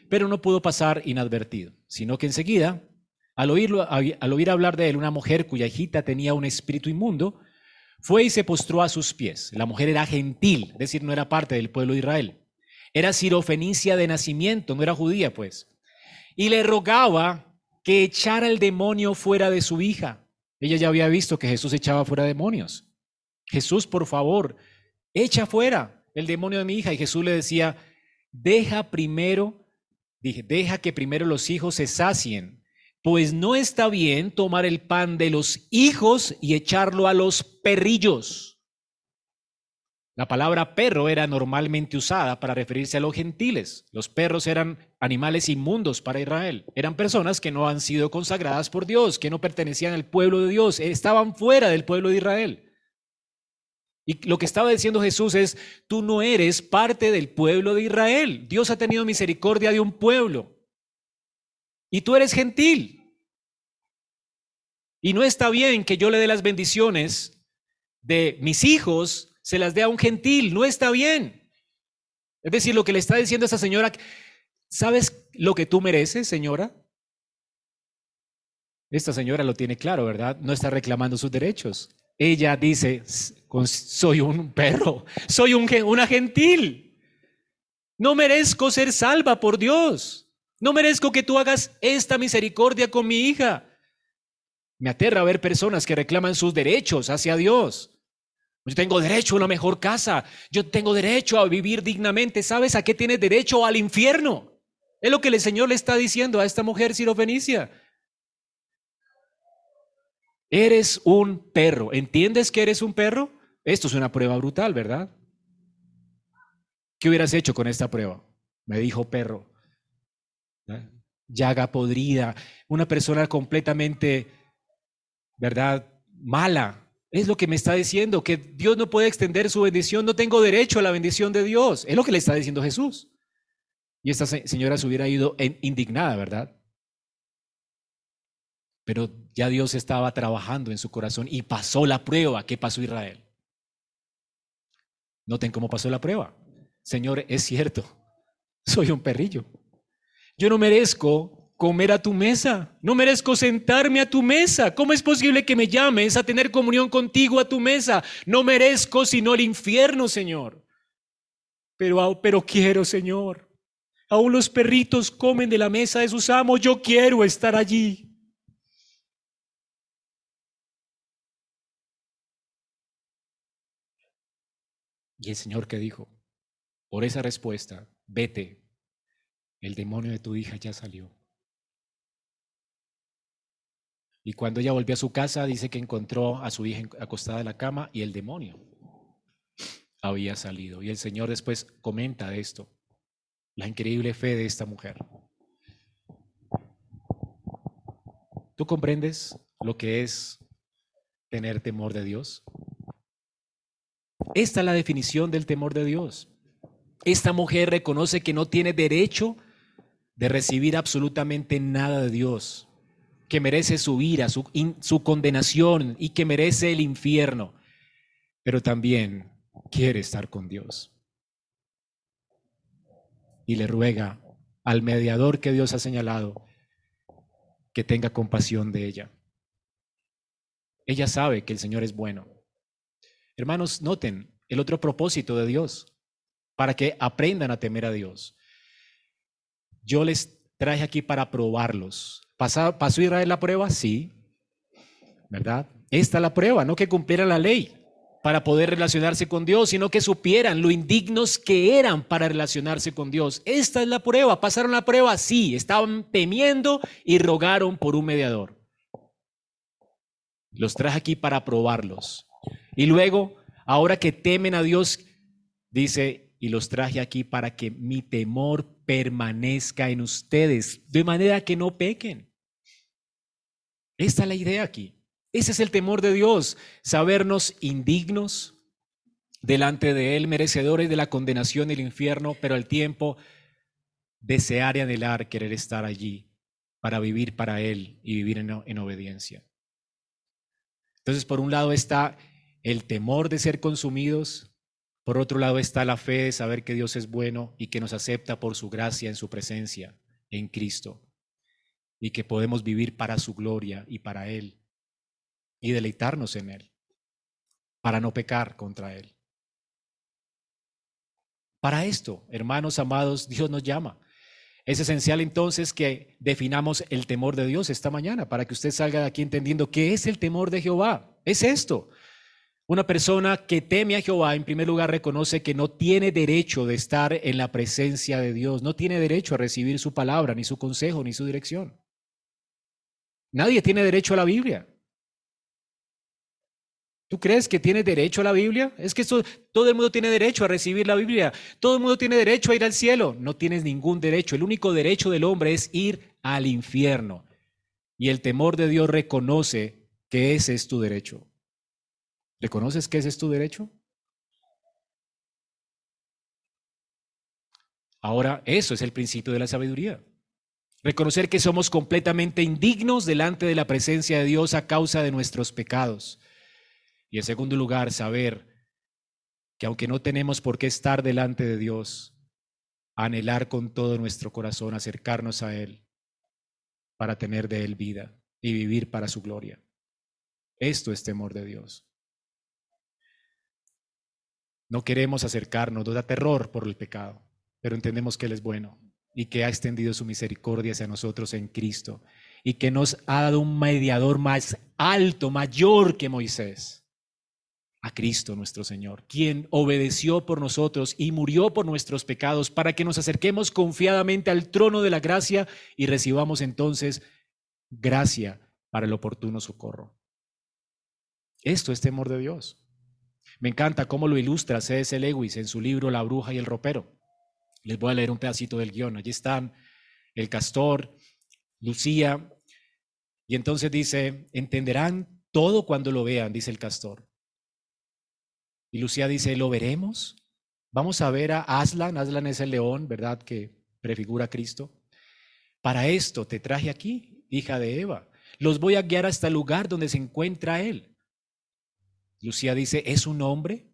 pero no pudo pasar inadvertido, sino que enseguida, al, al oír hablar de él, una mujer cuya hijita tenía un espíritu inmundo, fue y se postró a sus pies. La mujer era gentil, es decir, no era parte del pueblo de Israel. Era sirofenicia de nacimiento, no era judía, pues. Y le rogaba que echara el demonio fuera de su hija. Ella ya había visto que Jesús echaba fuera demonios. Jesús, por favor, echa fuera el demonio de mi hija. Y Jesús le decía, deja primero, dije, deja que primero los hijos se sacien, pues no está bien tomar el pan de los hijos y echarlo a los perrillos. La palabra perro era normalmente usada para referirse a los gentiles. Los perros eran animales inmundos para Israel. Eran personas que no han sido consagradas por Dios, que no pertenecían al pueblo de Dios, estaban fuera del pueblo de Israel. Y lo que estaba diciendo Jesús es, tú no eres parte del pueblo de Israel. Dios ha tenido misericordia de un pueblo. Y tú eres gentil. Y no está bien que yo le dé las bendiciones de mis hijos, se las dé a un gentil. No está bien. Es decir, lo que le está diciendo esa señora, ¿sabes lo que tú mereces, señora? Esta señora lo tiene claro, ¿verdad? No está reclamando sus derechos. Ella dice, soy un perro, soy un, una gentil. No merezco ser salva por Dios. No merezco que tú hagas esta misericordia con mi hija. Me aterra ver personas que reclaman sus derechos hacia Dios. Yo tengo derecho a una mejor casa. Yo tengo derecho a vivir dignamente. ¿Sabes a qué tienes derecho? Al infierno. Es lo que el Señor le está diciendo a esta mujer sirofenicia. Eres un perro. ¿Entiendes que eres un perro? Esto es una prueba brutal, ¿verdad? ¿Qué hubieras hecho con esta prueba? Me dijo perro. ¿Eh? Llaga podrida, una persona completamente, ¿verdad? Mala. Es lo que me está diciendo, que Dios no puede extender su bendición, no tengo derecho a la bendición de Dios. Es lo que le está diciendo Jesús. Y esta señora se hubiera ido indignada, ¿verdad? Pero ya Dios estaba trabajando en su corazón y pasó la prueba que pasó Israel. Noten cómo pasó la prueba. Señor, es cierto, *laughs* soy un perrillo. Yo no merezco comer a tu mesa, no merezco sentarme a tu mesa. ¿Cómo es posible que me llames a tener comunión contigo a tu mesa? No merezco sino el infierno, Señor. Pero, pero quiero, Señor. Aún los perritos comen de la mesa de sus amos. Yo quiero estar allí. Y el Señor que dijo, por esa respuesta, vete, el demonio de tu hija ya salió. Y cuando ella volvió a su casa, dice que encontró a su hija acostada en la cama y el demonio había salido. Y el Señor después comenta esto, la increíble fe de esta mujer. ¿Tú comprendes lo que es tener temor de Dios? Esta es la definición del temor de Dios. Esta mujer reconoce que no tiene derecho de recibir absolutamente nada de Dios, que merece su ira, su, su condenación y que merece el infierno, pero también quiere estar con Dios. Y le ruega al mediador que Dios ha señalado que tenga compasión de ella. Ella sabe que el Señor es bueno Hermanos, noten el otro propósito de Dios, para que aprendan a temer a Dios. Yo les traje aquí para probarlos. ¿Pasó Israel la prueba? Sí. ¿Verdad? Esta es la prueba, no que cumplieran la ley para poder relacionarse con Dios, sino que supieran lo indignos que eran para relacionarse con Dios. Esta es la prueba. ¿Pasaron la prueba? Sí. Estaban temiendo y rogaron por un mediador. Los traje aquí para probarlos. Y luego, ahora que temen a Dios, dice, y los traje aquí para que mi temor permanezca en ustedes, de manera que no pequen. Esta es la idea aquí. Ese es el temor de Dios, sabernos indignos, delante de Él, merecedores de la condenación del infierno, pero al tiempo desear y anhelar querer estar allí para vivir para Él y vivir en, en obediencia. Entonces, por un lado está el temor de ser consumidos, por otro lado está la fe de saber que Dios es bueno y que nos acepta por su gracia en su presencia en Cristo y que podemos vivir para su gloria y para Él y deleitarnos en Él, para no pecar contra Él. Para esto, hermanos amados, Dios nos llama. Es esencial entonces que definamos el temor de Dios esta mañana para que usted salga de aquí entendiendo qué es el temor de Jehová. Es esto. Una persona que teme a Jehová, en primer lugar, reconoce que no tiene derecho de estar en la presencia de Dios, no tiene derecho a recibir su palabra, ni su consejo, ni su dirección. Nadie tiene derecho a la Biblia. ¿Tú crees que tiene derecho a la Biblia? Es que todo el mundo tiene derecho a recibir la Biblia. Todo el mundo tiene derecho a ir al cielo. No tienes ningún derecho. El único derecho del hombre es ir al infierno. Y el temor de Dios reconoce que ese es tu derecho. ¿Reconoces que ese es tu derecho? Ahora, eso es el principio de la sabiduría. Reconocer que somos completamente indignos delante de la presencia de Dios a causa de nuestros pecados. Y en segundo lugar, saber que aunque no tenemos por qué estar delante de Dios, anhelar con todo nuestro corazón acercarnos a Él para tener de Él vida y vivir para su gloria. Esto es temor de Dios. No queremos acercarnos, nos da terror por el pecado, pero entendemos que Él es bueno y que ha extendido su misericordia hacia nosotros en Cristo y que nos ha dado un mediador más alto, mayor que Moisés, a Cristo nuestro Señor, quien obedeció por nosotros y murió por nuestros pecados para que nos acerquemos confiadamente al trono de la gracia y recibamos entonces gracia para el oportuno socorro. Esto es temor de Dios. Me encanta cómo lo ilustra C.S. Lewis en su libro La bruja y el ropero. Les voy a leer un pedacito del guion. Allí están el castor, Lucía, y entonces dice, entenderán todo cuando lo vean, dice el castor. Y Lucía dice, ¿lo veremos? Vamos a ver a Aslan. Aslan es el león, ¿verdad? Que prefigura a Cristo. Para esto te traje aquí, hija de Eva. Los voy a guiar hasta el lugar donde se encuentra él. Lucía dice, ¿es un hombre?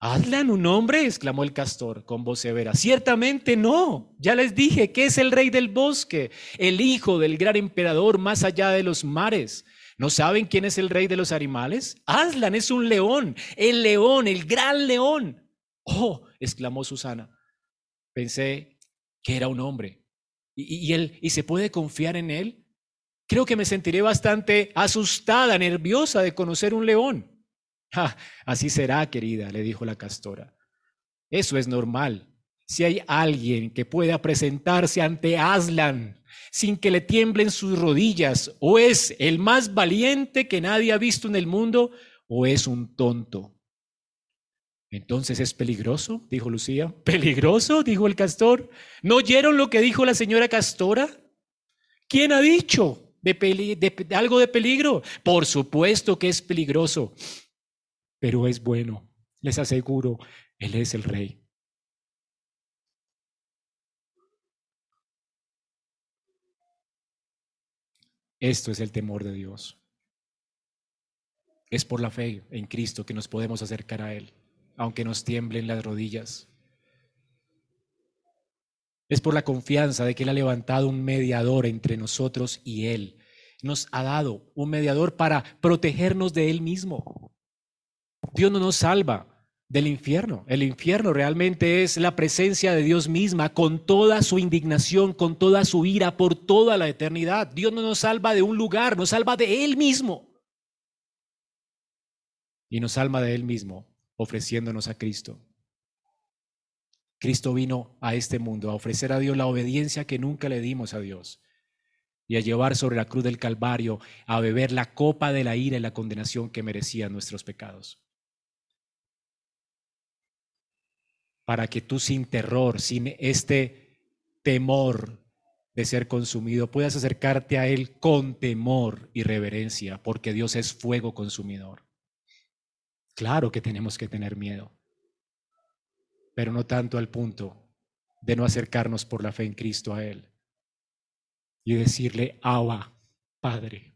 ¿Adlan un hombre? exclamó el castor con voz severa. Ciertamente no. Ya les dije que es el rey del bosque, el hijo del gran emperador más allá de los mares. ¿No saben quién es el rey de los animales? Aslan es un león, el león, el gran león. Oh, exclamó Susana. Pensé que era un hombre. ¿Y, él, ¿Y se puede confiar en él? Creo que me sentiré bastante asustada, nerviosa de conocer un león así será, querida, le dijo la castora. Eso es normal. Si hay alguien que pueda presentarse ante Aslan sin que le tiemblen sus rodillas, o es el más valiente que nadie ha visto en el mundo, o es un tonto. Entonces es peligroso, dijo Lucía. ¿Peligroso? dijo el castor. ¿No oyeron lo que dijo la señora castora? ¿Quién ha dicho algo de peligro? Por supuesto que es peligroso pero es bueno. Les aseguro, Él es el Rey. Esto es el temor de Dios. Es por la fe en Cristo que nos podemos acercar a Él, aunque nos tiemblen las rodillas. Es por la confianza de que Él ha levantado un mediador entre nosotros y Él. Nos ha dado un mediador para protegernos de Él mismo. Dios no nos salva del infierno. El infierno realmente es la presencia de Dios misma con toda su indignación, con toda su ira por toda la eternidad. Dios no nos salva de un lugar, nos salva de Él mismo. Y nos salva de Él mismo ofreciéndonos a Cristo. Cristo vino a este mundo a ofrecer a Dios la obediencia que nunca le dimos a Dios y a llevar sobre la cruz del Calvario a beber la copa de la ira y la condenación que merecían nuestros pecados. Para que tú sin terror, sin este temor de ser consumido, puedas acercarte a Él con temor y reverencia, porque Dios es fuego consumidor. Claro que tenemos que tener miedo, pero no tanto al punto de no acercarnos por la fe en Cristo a Él y decirle, Abba, Padre.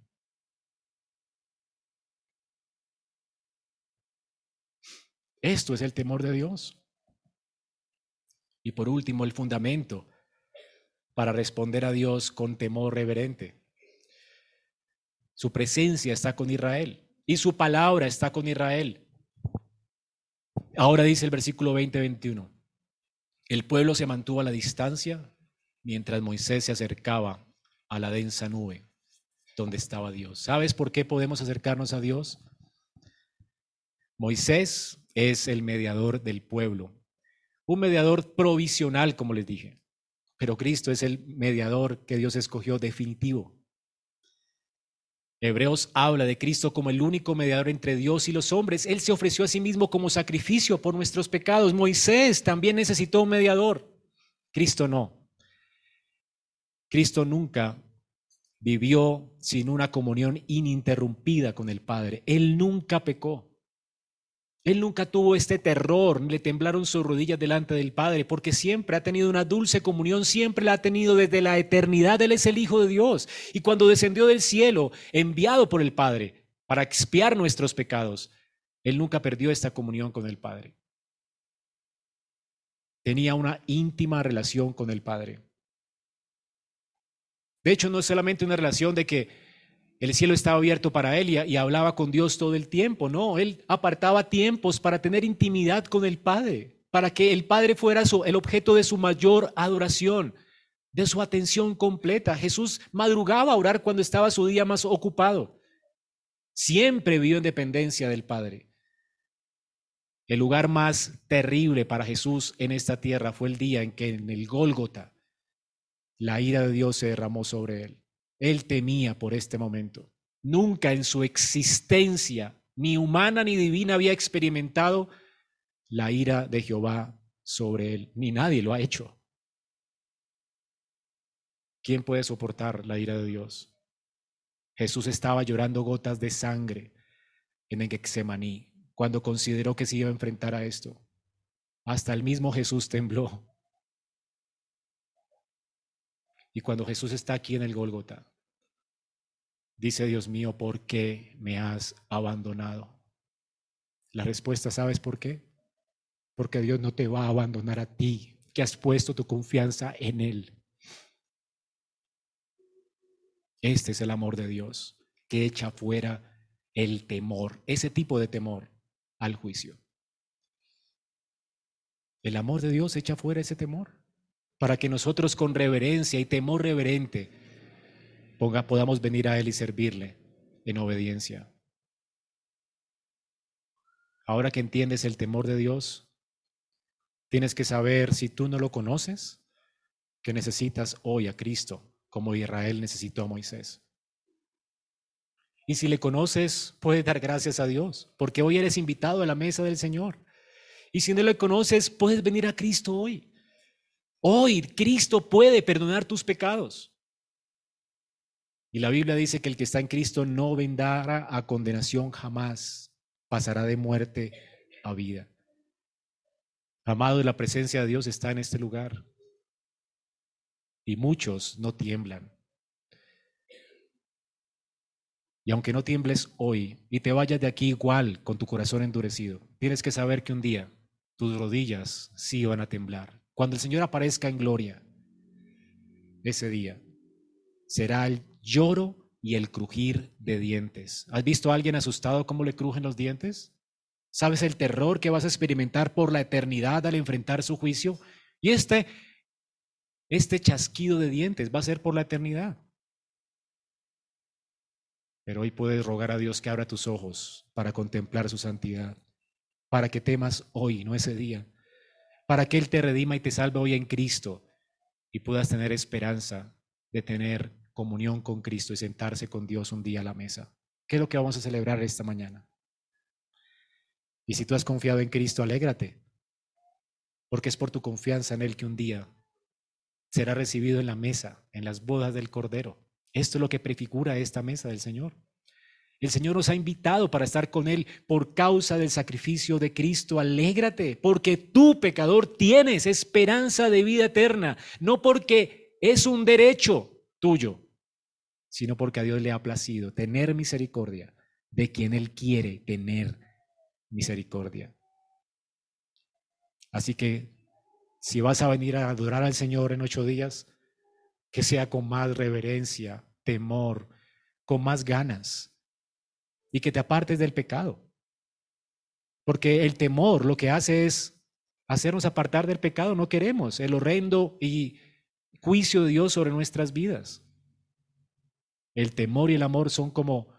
Esto es el temor de Dios. Y por último, el fundamento para responder a Dios con temor reverente. Su presencia está con Israel y su palabra está con Israel. Ahora dice el versículo 20-21, el pueblo se mantuvo a la distancia mientras Moisés se acercaba a la densa nube donde estaba Dios. ¿Sabes por qué podemos acercarnos a Dios? Moisés es el mediador del pueblo, un mediador provisional, como les dije, pero Cristo es el mediador que Dios escogió definitivo. Hebreos habla de Cristo como el único mediador entre Dios y los hombres. Él se ofreció a sí mismo como sacrificio por nuestros pecados. Moisés también necesitó un mediador. Cristo no. Cristo nunca vivió sin una comunión ininterrumpida con el Padre. Él nunca pecó. Él nunca tuvo este terror, le temblaron sus rodillas delante del Padre, porque siempre ha tenido una dulce comunión, siempre la ha tenido desde la eternidad. Él es el Hijo de Dios. Y cuando descendió del cielo, enviado por el Padre para expiar nuestros pecados, Él nunca perdió esta comunión con el Padre. Tenía una íntima relación con el Padre. De hecho, no es solamente una relación de que el cielo estaba abierto para él y, hablaba con Dios todo el tiempo. No, él apartaba tiempos para tener intimidad con el Padre, para que el Padre fuera el objeto de su mayor adoración, de su atención completa. Jesús madrugaba a orar cuando estaba su día más ocupado. Siempre vivió en dependencia del Padre. El lugar más terrible para Jesús en esta tierra fue el día en que en el Gólgota la ira de Dios se derramó sobre él. Él temía por este momento. Nunca en su existencia, ni humana ni divina, había experimentado la ira de Jehová sobre él. Ni nadie lo ha hecho. ¿Quién puede soportar la ira de Dios? Jesús estaba llorando gotas de sangre en el Getsemaní cuando consideró que se iba a enfrentar a esto. Hasta el mismo Jesús tembló. Y cuando Jesús está aquí en el Gólgota, dice Dios mío, ¿por qué me has abandonado? La respuesta, ¿sabes por qué? Porque Dios no te va a abandonar a ti, que has puesto tu confianza en Él. Este es el amor de Dios, que echa fuera el temor, ese tipo de temor al juicio. El amor de Dios echa fuera ese temor para que nosotros con reverencia y temor reverente podamos venir a Él y servirle en obediencia. Ahora que entiendes el temor de Dios, tienes que saber, si tú no lo conoces, que necesitas hoy a Cristo, como Israel necesitó a Moisés. Y si le conoces, puedes dar gracias a Dios, porque hoy eres invitado a la mesa del Señor. Y si no le conoces, puedes venir a Cristo hoy. Hoy Cristo puede perdonar tus pecados. Y la Biblia dice que el que está en Cristo no vendrá a condenación jamás, pasará de muerte a vida. Amado, la presencia de Dios está en este lugar. Y muchos no tiemblan. Y aunque no tiembles hoy y te vayas de aquí igual con tu corazón endurecido, tienes que saber que un día tus rodillas sí van a temblar. Cuando el Señor aparezca en gloria, ese día será el lloro y el crujir de dientes. ¿Has visto a alguien asustado cómo le crujen los dientes? ¿Sabes el terror que vas a experimentar por la eternidad al enfrentar su juicio? Y este, este chasquido de dientes va a ser por la eternidad. Pero hoy puedes rogar a Dios que abra tus ojos para contemplar su santidad, para que temas hoy, no ese día para que Él te redima y te salve hoy en Cristo y puedas tener esperanza de tener comunión con Cristo y sentarse con Dios un día a la mesa. ¿Qué es lo que vamos a celebrar esta mañana? Y si tú has confiado en Cristo, alégrate, porque es por tu confianza en Él que un día será recibido en la mesa, en las bodas del Cordero. Esto es lo que prefigura esta mesa del Señor. El Señor nos ha invitado para estar con Él por causa del sacrificio de Cristo. Alégrate, porque tú, pecador, tienes esperanza de vida eterna, no porque es un derecho tuyo, sino porque a Dios le ha placido tener misericordia de quien Él quiere tener misericordia. Así que si vas a venir a adorar al Señor en ocho días, que sea con más reverencia, temor, con más ganas y que te apartes del pecado. Porque el temor lo que hace es hacernos apartar del pecado. No queremos el horrendo y juicio de Dios sobre nuestras vidas. El temor y el amor son como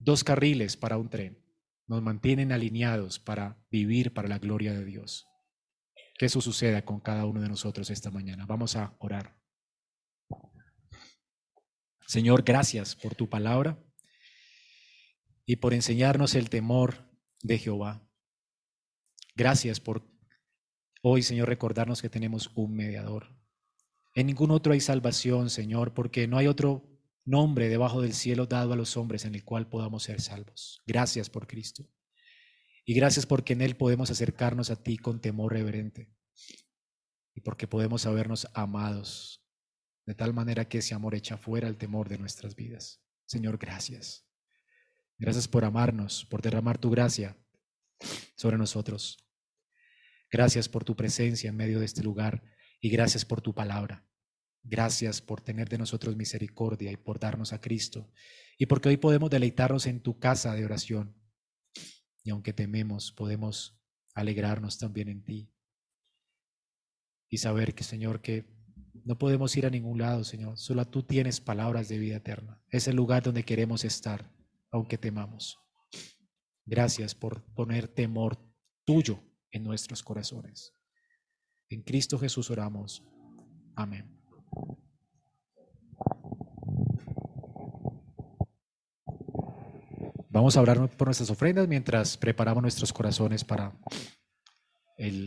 dos carriles para un tren. Nos mantienen alineados para vivir para la gloria de Dios. Que eso suceda con cada uno de nosotros esta mañana. Vamos a orar. Señor, gracias por tu palabra y por enseñarnos el temor de Jehová. Gracias por hoy, Señor, recordarnos que tenemos un mediador. En ningún otro hay salvación, Señor, porque no hay otro nombre debajo del cielo dado a los hombres en el cual podamos ser salvos. Gracias por Cristo. Y gracias porque en Él podemos acercarnos a ti con temor reverente. Y porque podemos sabernos amados, de tal manera que ese amor echa fuera el temor de nuestras vidas. Señor, gracias. Gracias por amarnos, por derramar tu gracia sobre nosotros. Gracias por tu presencia en medio de este lugar y gracias por tu palabra. Gracias por tener de nosotros misericordia y por darnos a Cristo. Y porque hoy podemos deleitarnos en tu casa de oración. Y aunque tememos, podemos alegrarnos también en ti. Y saber que, Señor, que no podemos ir a ningún lado, Señor. Solo tú tienes palabras de vida eterna. Es el lugar donde queremos estar aunque temamos. Gracias por poner temor tuyo en nuestros corazones. En Cristo Jesús oramos. Amén. Vamos a orar por nuestras ofrendas mientras preparamos nuestros corazones para el